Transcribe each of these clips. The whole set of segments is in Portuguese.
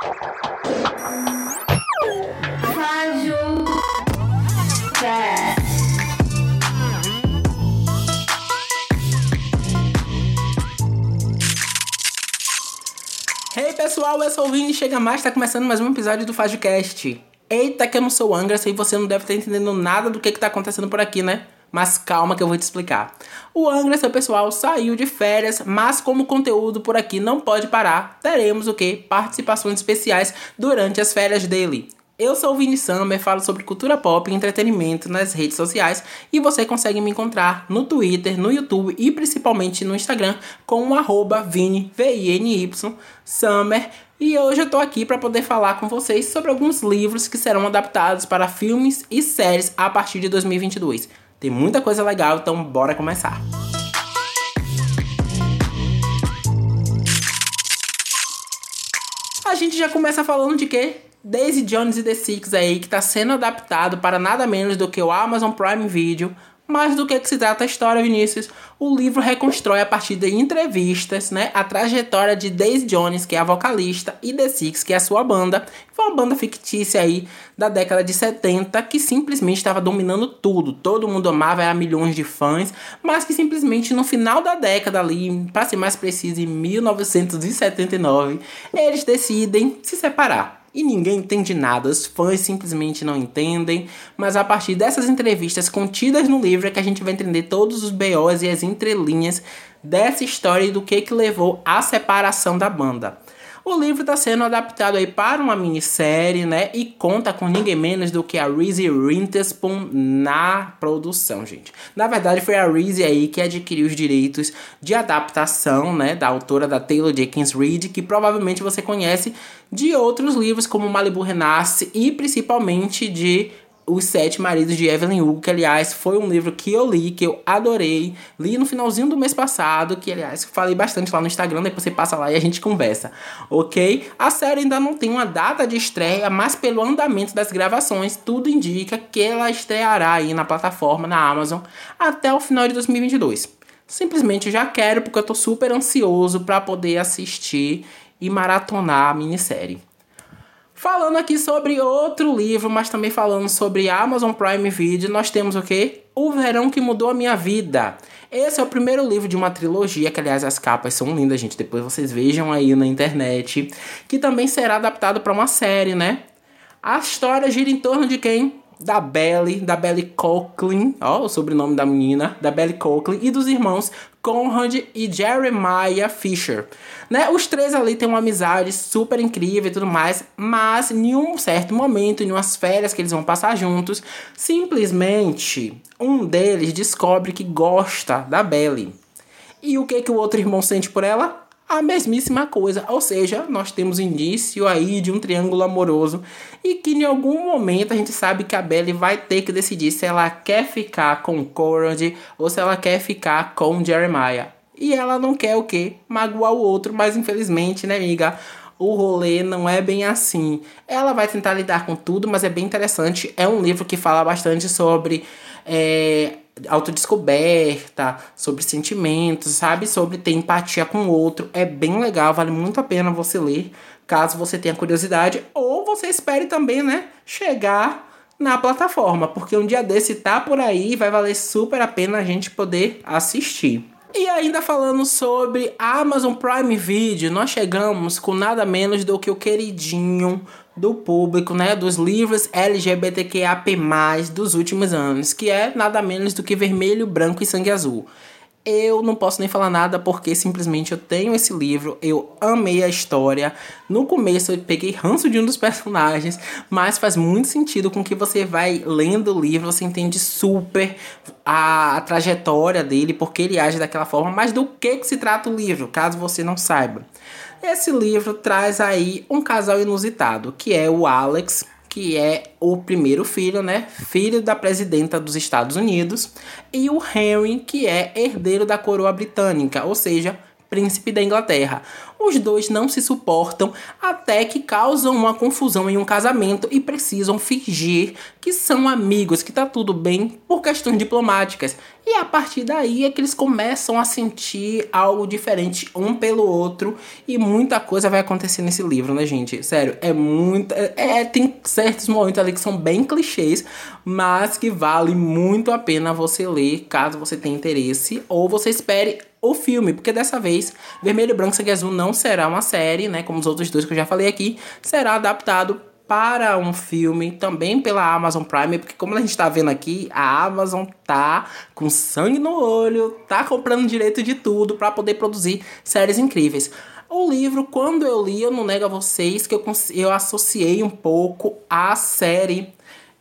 Hey pessoal, eu sou o Vini Chega Mais, tá começando mais um episódio do FajoCast. Eita, que eu não sou Angra, e você não deve estar entendendo nada do que, que tá acontecendo por aqui, né? Mas calma que eu vou te explicar. O Angra, seu pessoal, saiu de férias, mas como o conteúdo por aqui não pode parar, teremos o que? Participações especiais durante as férias dele. Eu sou o Vini Summer, falo sobre cultura pop e entretenimento nas redes sociais e você consegue me encontrar no Twitter, no YouTube e principalmente no Instagram com o arroba Vini, V-I-N-Y, Summer. E hoje eu tô aqui para poder falar com vocês sobre alguns livros que serão adaptados para filmes e séries a partir de 2022. Tem muita coisa legal, então bora começar. A gente já começa falando de quê? Daisy Jones e The Six aí, que está sendo adaptado para nada menos do que o Amazon Prime Video. Mas do que, que se trata a história, Vinícius? O livro reconstrói a partir de entrevistas, né, a trajetória de Daisy Jones, que é a vocalista, e The Six, que é a sua banda. Foi uma banda fictícia aí da década de 70 que simplesmente estava dominando tudo. Todo mundo amava, era milhões de fãs, mas que simplesmente no final da década ali, para ser mais preciso, em 1979, eles decidem se separar e ninguém entende nada, os fãs simplesmente não entendem, mas a partir dessas entrevistas contidas no livro é que a gente vai entender todos os BOs e as entrelinhas dessa história e do que que levou à separação da banda. O livro está sendo adaptado aí para uma minissérie, né? E conta com ninguém menos do que a Reese Witherspoon na produção, gente. Na verdade, foi a Reese aí que adquiriu os direitos de adaptação, né? Da autora da Taylor Jenkins Reid, que provavelmente você conhece de outros livros como Malibu Renasce e principalmente de os Sete Maridos de Evelyn Hugo, que aliás foi um livro que eu li, que eu adorei. Li no finalzinho do mês passado, que aliás falei bastante lá no Instagram, depois você passa lá e a gente conversa, ok? A série ainda não tem uma data de estreia, mas pelo andamento das gravações, tudo indica que ela estreará aí na plataforma, na Amazon, até o final de 2022. Simplesmente já quero, porque eu tô super ansioso para poder assistir e maratonar a minissérie. Falando aqui sobre outro livro, mas também falando sobre Amazon Prime Video, nós temos o quê? O Verão que Mudou a Minha Vida. Esse é o primeiro livro de uma trilogia, que aliás as capas são lindas, gente. Depois vocês vejam aí na internet. Que também será adaptado para uma série, né? A história gira em torno de quem? Da Belly, da Belly Coughlin, ó, o sobrenome da menina, da Belly Coughlin, e dos irmãos Conrad e Jeremiah Fisher. Né? Os três ali têm uma amizade super incrível e tudo mais, mas em um certo momento, em umas férias que eles vão passar juntos, simplesmente um deles descobre que gosta da Belly. E o que que o outro irmão sente por ela? A mesmíssima coisa. Ou seja, nós temos início aí de um triângulo amoroso e que em algum momento a gente sabe que a Belly vai ter que decidir se ela quer ficar com Conrad ou se ela quer ficar com Jeremiah. E ela não quer o quê? Magoar o outro, mas infelizmente, né, amiga? O rolê não é bem assim. Ela vai tentar lidar com tudo, mas é bem interessante. É um livro que fala bastante sobre é, autodescoberta, sobre sentimentos, sabe? Sobre ter empatia com o outro. É bem legal, vale muito a pena você ler, caso você tenha curiosidade. Ou você espere também, né? Chegar na plataforma, porque um dia desse tá por aí vai valer super a pena a gente poder assistir. E ainda falando sobre Amazon Prime Video, nós chegamos com nada menos do que o queridinho do público, né, dos livros LGBTQAP+, dos últimos anos, que é nada menos do que Vermelho, Branco e Sangue Azul. Eu não posso nem falar nada porque simplesmente eu tenho esse livro, eu amei a história. No começo eu peguei ranço de um dos personagens, mas faz muito sentido com que você vai lendo o livro, você entende super a, a trajetória dele, porque ele age daquela forma, mas do que, que se trata o livro, caso você não saiba. Esse livro traz aí um casal inusitado, que é o Alex, que é o primeiro filho, né? Filho da presidenta dos Estados Unidos, e o Henry, que é herdeiro da coroa britânica, ou seja, príncipe da Inglaterra. Os dois não se suportam até que causam uma confusão em um casamento e precisam fingir que são amigos, que tá tudo bem por questões diplomáticas. E a partir daí é que eles começam a sentir algo diferente um pelo outro e muita coisa vai acontecer nesse livro, né, gente? Sério, é muito. É, é, tem certos momentos ali que são bem clichês, mas que vale muito a pena você ler caso você tenha interesse ou você espere o filme, porque dessa vez Vermelho, Branco, Sangue Azul não será uma série, né, como os outros dois que eu já falei aqui, será adaptado para um filme também pela Amazon Prime, porque como a gente está vendo aqui, a Amazon tá com sangue no olho, tá comprando direito de tudo para poder produzir séries incríveis. O livro, quando eu li, eu não nego a vocês que eu, eu associei um pouco à série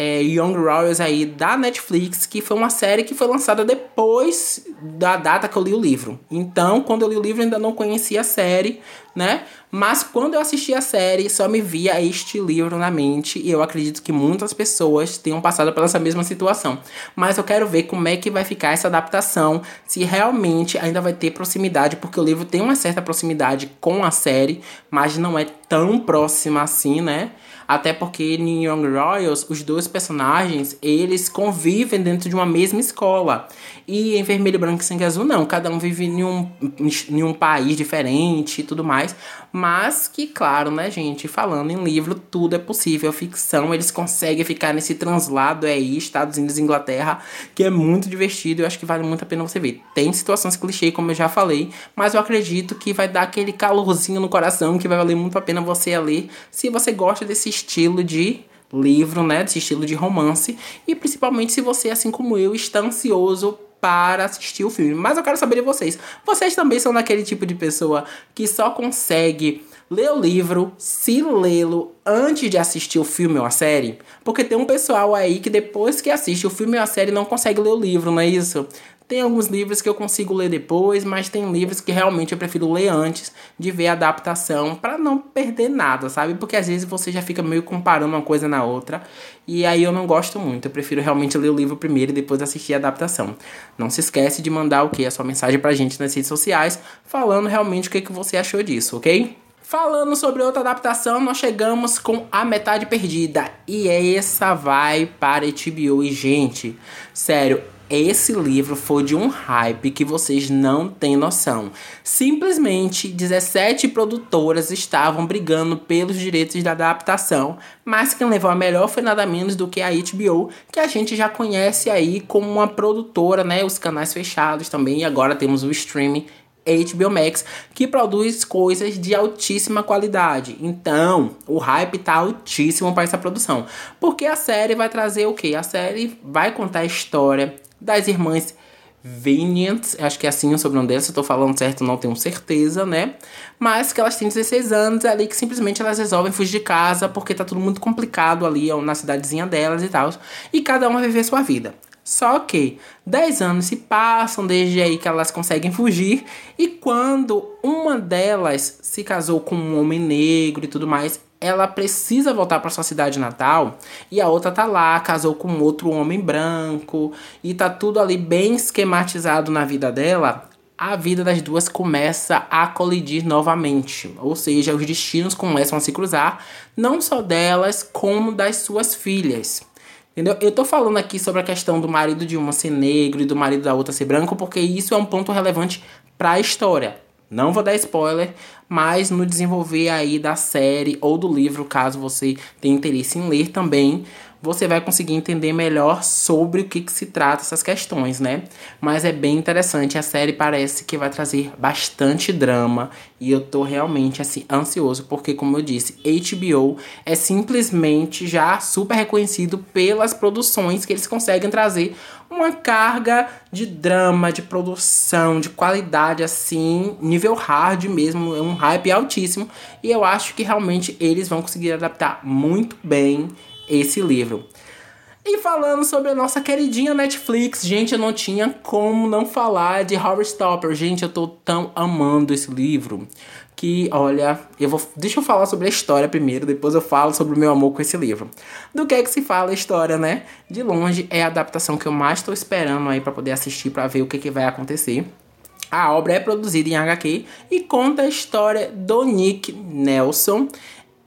é, Young Royals aí da Netflix, que foi uma série que foi lançada depois da data que eu li o livro. Então, quando eu li o livro, ainda não conhecia a série, né? Mas quando eu assisti a série, só me via este livro na mente e eu acredito que muitas pessoas tenham passado pela essa mesma situação. Mas eu quero ver como é que vai ficar essa adaptação, se realmente ainda vai ter proximidade, porque o livro tem uma certa proximidade com a série, mas não é tão próxima assim, né? Até porque em Young Royals, os dois personagens, eles convivem dentro de uma mesma escola. E em Vermelho, Branco e Sangue Azul, não. Cada um vive em um, em um país diferente e tudo mais. Mas que, claro, né, gente? Falando em livro, tudo é possível. Ficção, eles conseguem ficar nesse translado aí, Estados Unidos e Inglaterra, que é muito divertido. Eu acho que vale muito a pena você ver. Tem situações clichê, como eu já falei, mas eu acredito que vai dar aquele calorzinho no coração que vai valer muito a pena você ler se você gosta desse estilo de livro, né, desse estilo de romance, e principalmente se você, assim como eu, está ansioso para assistir o filme. Mas eu quero saber de vocês. Vocês também são daquele tipo de pessoa que só consegue ler o livro, se lê-lo antes de assistir o filme ou a série? Porque tem um pessoal aí que depois que assiste o filme ou a série não consegue ler o livro, não é isso? Tem alguns livros que eu consigo ler depois, mas tem livros que realmente eu prefiro ler antes de ver a adaptação para não perder nada, sabe? Porque às vezes você já fica meio comparando uma coisa na outra e aí eu não gosto muito. Eu prefiro realmente ler o livro primeiro e depois assistir a adaptação. Não se esquece de mandar o que a sua mensagem pra gente nas redes sociais, falando realmente o que, que você achou disso, ok? Falando sobre outra adaptação, nós chegamos com A Metade Perdida. E essa vai para HBO. E, gente, sério, esse livro foi de um hype que vocês não têm noção. Simplesmente 17 produtoras estavam brigando pelos direitos da adaptação, mas quem levou a melhor foi nada menos do que a HBO, que a gente já conhece aí como uma produtora, né? Os canais fechados também, e agora temos o streaming HBO Max, que produz coisas de altíssima qualidade. Então, o hype tá altíssimo para essa produção. Porque a série vai trazer o quê? A série vai contar a história das irmãs Viniant, acho que é assim o sobrenome delas, se eu tô falando certo, não tenho certeza, né? Mas que elas têm 16 anos ali que simplesmente elas resolvem fugir de casa porque tá tudo muito complicado ali na cidadezinha delas e tal. E cada uma viver sua vida. Só que 10 anos se passam desde aí que elas conseguem fugir, e quando uma delas se casou com um homem negro e tudo mais, ela precisa voltar para sua cidade natal e a outra tá lá, casou com outro homem branco e tá tudo ali bem esquematizado na vida dela. A vida das duas começa a colidir novamente, ou seja, os destinos começam a se cruzar, não só delas, como das suas filhas. Entendeu? Eu tô falando aqui sobre a questão do marido de uma ser negro e do marido da outra ser branco, porque isso é um ponto relevante para a história. Não vou dar spoiler, mas no desenvolver aí da série ou do livro, caso você tenha interesse em ler também, você vai conseguir entender melhor sobre o que, que se trata essas questões, né? Mas é bem interessante, a série parece que vai trazer bastante drama e eu tô realmente assim ansioso porque como eu disse, HBO é simplesmente já super reconhecido pelas produções que eles conseguem trazer uma carga de drama, de produção, de qualidade assim, nível hard mesmo, é um hype altíssimo e eu acho que realmente eles vão conseguir adaptar muito bem esse livro. E falando sobre a nossa queridinha Netflix, gente, eu não tinha como não falar de Stopper. Gente, eu tô tão amando esse livro que, olha, eu vou, deixa eu falar sobre a história primeiro, depois eu falo sobre o meu amor com esse livro. Do que é que se fala a história, né? De longe é a adaptação que eu mais estou esperando aí para poder assistir para ver o que, que vai acontecer. A obra é produzida em HQ e conta a história do Nick Nelson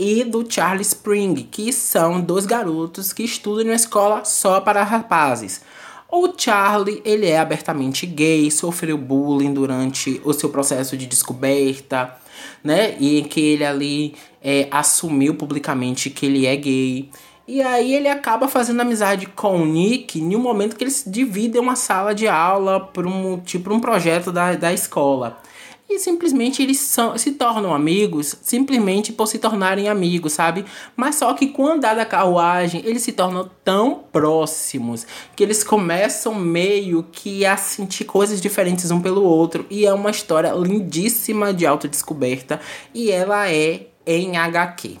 e do Charlie Spring, que são dois garotos que estudam uma escola só para rapazes. O Charlie, ele é abertamente gay, sofreu bullying durante o seu processo de descoberta, né? E que ele ali é, assumiu publicamente que ele é gay. E aí ele acaba fazendo amizade com o Nick em um momento que eles dividem uma sala de aula para um tipo um projeto da, da escola e simplesmente eles são, se tornam amigos simplesmente por se tornarem amigos, sabe? Mas só que com o andar da carruagem, eles se tornam tão próximos que eles começam meio que a sentir coisas diferentes um pelo outro. E é uma história lindíssima de autodescoberta e ela é em HQ.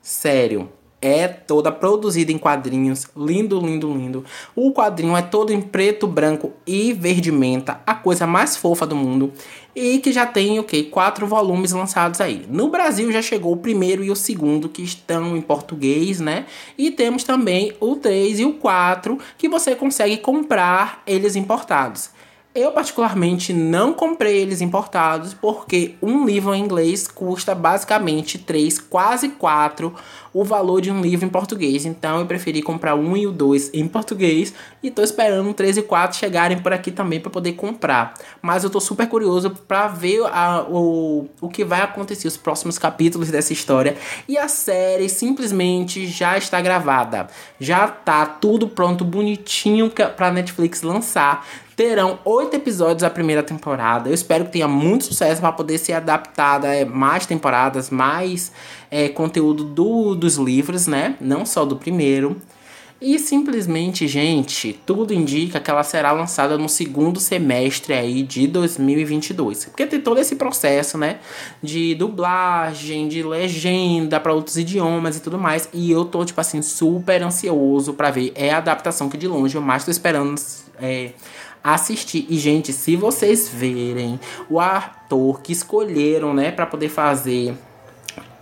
Sério, é toda produzida em quadrinhos, lindo, lindo, lindo. O quadrinho é todo em preto, branco e verde menta, a coisa mais fofa do mundo. E que já tem o que? Quatro volumes lançados aí. No Brasil já chegou o primeiro e o segundo, que estão em português, né? E temos também o 3 e o 4, que você consegue comprar eles importados. Eu, particularmente, não comprei eles importados porque um livro em inglês custa basicamente 3, quase 4 o valor de um livro em português. Então eu preferi comprar um e o dois em português e tô esperando o 3 e 4 chegarem por aqui também para poder comprar. Mas eu tô super curioso para ver a, o, o que vai acontecer, os próximos capítulos dessa história. E a série simplesmente já está gravada. Já tá tudo pronto, bonitinho para Netflix lançar. Terão oito episódios a primeira temporada. Eu espero que tenha muito sucesso para poder ser adaptada é, mais temporadas, mais é, conteúdo do, dos livros, né? Não só do primeiro. E simplesmente, gente, tudo indica que ela será lançada no segundo semestre aí de 2022. Porque tem todo esse processo, né, de dublagem, de legenda para outros idiomas e tudo mais. E eu tô tipo assim super ansioso para ver. É a adaptação que de longe eu mais tô esperando é, assistir. E, gente, se vocês verem o ator que escolheram, né, para poder fazer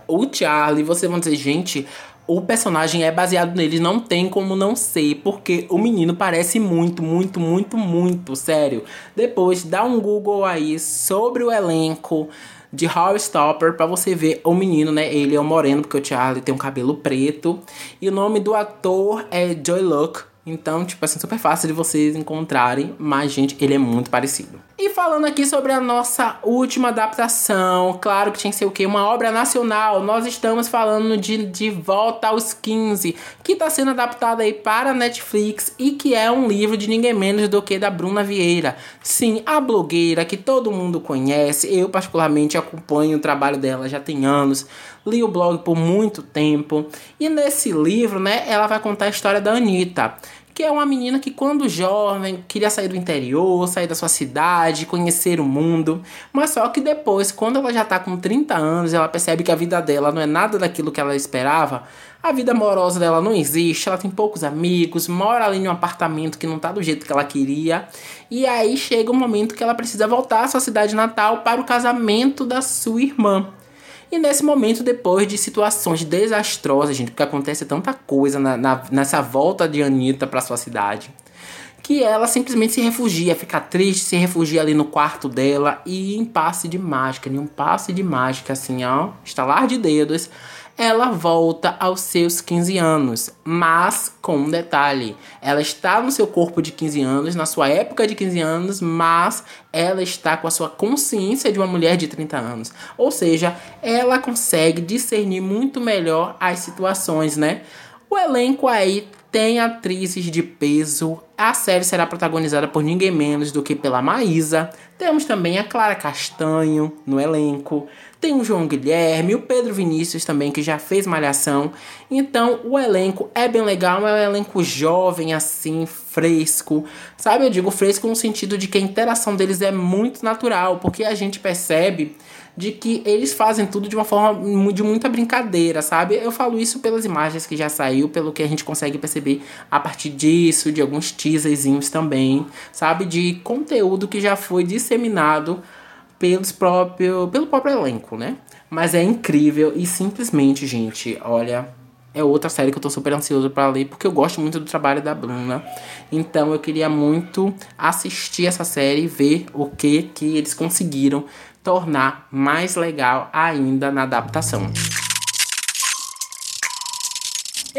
o Charlie, vocês vão dizer, gente, o personagem é baseado nele, não tem como não ser, porque o menino parece muito, muito, muito, muito, sério. Depois dá um Google aí sobre o elenco de Stopper para você ver o menino, né? Ele é o moreno, porque o Charlie tem um cabelo preto. E o nome do ator é Joy Luck. Então, tipo assim, super fácil de vocês encontrarem, mas, gente, ele é muito parecido. E falando aqui sobre a nossa última adaptação, claro que tinha que ser o quê? Uma obra nacional. Nós estamos falando de De Volta aos 15, que está sendo adaptada aí para Netflix e que é um livro de ninguém menos do que da Bruna Vieira. Sim, a blogueira que todo mundo conhece. Eu, particularmente, acompanho o trabalho dela já tem anos. Li o blog por muito tempo. E nesse livro, né, ela vai contar a história da Anitta que é uma menina que quando jovem queria sair do interior, sair da sua cidade, conhecer o mundo, mas só que depois, quando ela já tá com 30 anos, ela percebe que a vida dela não é nada daquilo que ela esperava, a vida amorosa dela não existe, ela tem poucos amigos, mora ali em um apartamento que não tá do jeito que ela queria, e aí chega o um momento que ela precisa voltar à sua cidade natal para o casamento da sua irmã. E nesse momento, depois de situações desastrosas, gente, porque acontece tanta coisa na, na nessa volta de Anitta para sua cidade, que ela simplesmente se refugia, fica triste, se refugia ali no quarto dela e em passe de mágica, em um passe de mágica, assim, ó, estalar de dedos, ela volta aos seus 15 anos, mas com um detalhe: ela está no seu corpo de 15 anos, na sua época de 15 anos, mas ela está com a sua consciência de uma mulher de 30 anos. Ou seja, ela consegue discernir muito melhor as situações, né? O elenco aí tem atrizes de peso. A série será protagonizada por ninguém menos do que pela Maísa. Temos também a Clara Castanho no elenco. Tem o João Guilherme, o Pedro Vinícius também, que já fez Malhação. Então, o elenco é bem legal, é um elenco jovem, assim, fresco. Sabe, eu digo fresco no sentido de que a interação deles é muito natural, porque a gente percebe de que eles fazem tudo de uma forma de muita brincadeira, sabe? Eu falo isso pelas imagens que já saiu, pelo que a gente consegue perceber a partir disso, de alguns teaserzinhos também, sabe? De conteúdo que já foi disseminado pelos próprio, pelo próprio elenco, né? Mas é incrível e simplesmente, gente, olha, é outra série que eu tô super ansioso para ler, porque eu gosto muito do trabalho da Bruna. Então eu queria muito assistir essa série e ver o que que eles conseguiram tornar mais legal ainda na adaptação.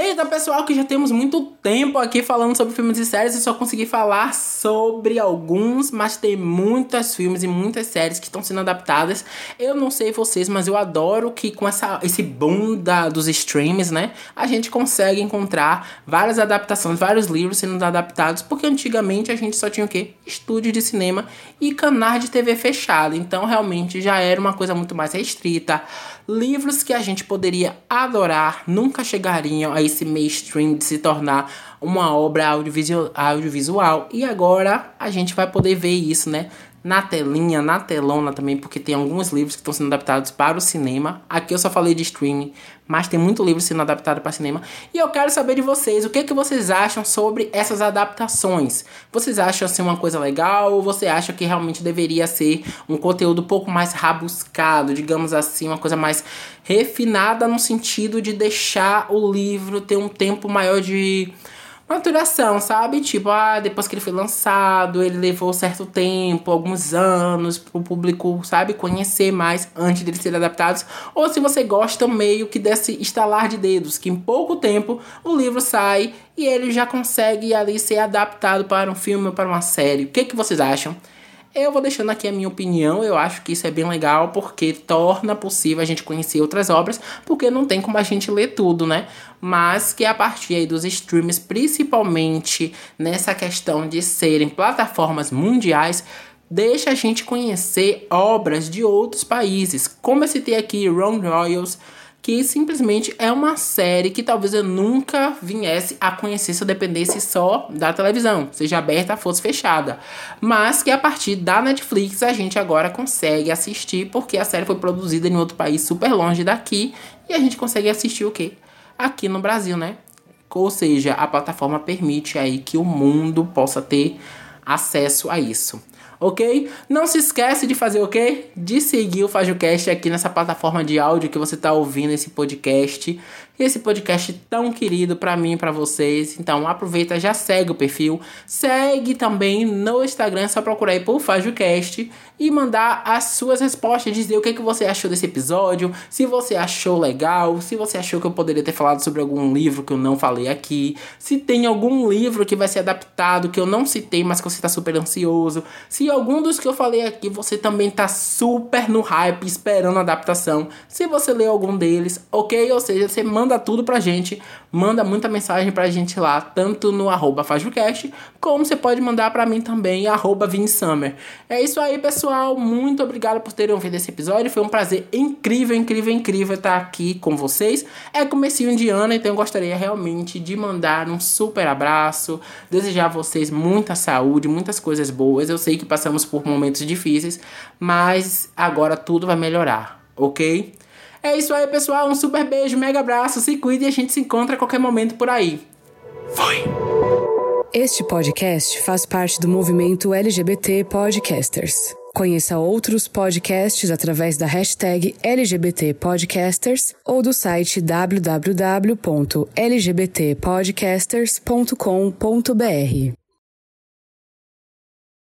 Eita, pessoal, que já temos muito tempo aqui falando sobre filmes e séries e só consegui falar sobre alguns, mas tem muitos filmes e muitas séries que estão sendo adaptadas. Eu não sei vocês, mas eu adoro que com essa, esse boom da, dos streams, né, a gente consegue encontrar várias adaptações, vários livros sendo adaptados, porque antigamente a gente só tinha o quê? Estúdio de cinema e canal de TV fechado. Então, realmente já era uma coisa muito mais restrita. Livros que a gente poderia adorar nunca chegariam a esse mainstream de se tornar uma obra audiovisual, audiovisual. E agora a gente vai poder ver isso, né? Na telinha, na telona também, porque tem alguns livros que estão sendo adaptados para o cinema. Aqui eu só falei de streaming, mas tem muito livro sendo adaptado para cinema. E eu quero saber de vocês, o que, que vocês acham sobre essas adaptações? Vocês acham assim uma coisa legal ou você acha que realmente deveria ser um conteúdo um pouco mais rabuscado, digamos assim, uma coisa mais refinada no sentido de deixar o livro ter um tempo maior de maturação, sabe? Tipo, ah, depois que ele foi lançado, ele levou certo tempo, alguns anos, pro público, sabe, conhecer mais antes dele ser adaptados. Ou se você gosta meio que desse estalar de dedos, que em pouco tempo o livro sai e ele já consegue ali ser adaptado para um filme ou para uma série. O que, que vocês acham? Eu vou deixando aqui a minha opinião, eu acho que isso é bem legal porque torna possível a gente conhecer outras obras, porque não tem como a gente ler tudo, né? Mas que a partir aí dos streams, principalmente nessa questão de serem plataformas mundiais, deixa a gente conhecer obras de outros países. Como eu citei aqui, Ron Royals, que simplesmente é uma série que talvez eu nunca viesse a conhecer se eu dependesse só da televisão, seja aberta, fosse fechada. Mas que a partir da Netflix a gente agora consegue assistir, porque a série foi produzida em outro país super longe daqui e a gente consegue assistir o quê? Aqui no Brasil, né? Ou seja, a plataforma permite aí que o mundo possa ter acesso a isso ok? Não se esquece de fazer o quê? De seguir o FajoCast aqui nessa plataforma de áudio que você está ouvindo esse podcast esse podcast tão querido para mim e para vocês. Então aproveita, já segue o perfil, segue também no Instagram, só procurar aí por FajoCast e mandar as suas respostas, dizer o que, que você achou desse episódio, se você achou legal, se você achou que eu poderia ter falado sobre algum livro que eu não falei aqui, se tem algum livro que vai ser adaptado que eu não citei, mas que você tá super ansioso, se algum dos que eu falei aqui você também tá super no hype esperando a adaptação, se você leu algum deles, ok? Ou seja, você manda manda tudo pra gente, manda muita mensagem pra gente lá, tanto no arroba como você pode mandar pra mim também, arroba VinSummer. É isso aí, pessoal. Muito obrigado por terem ouvido esse episódio. Foi um prazer incrível, incrível, incrível estar aqui com vocês. É comecinho de ano, então eu gostaria realmente de mandar um super abraço, desejar a vocês muita saúde, muitas coisas boas. Eu sei que passamos por momentos difíceis, mas agora tudo vai melhorar, ok? É isso aí, pessoal. Um super beijo, mega abraço. Se cuide e a gente se encontra a qualquer momento por aí. Foi! Este podcast faz parte do movimento LGBT Podcasters. Conheça outros podcasts através da hashtag LGBT Podcasters ou do site www.lgbtpodcasters.com.br.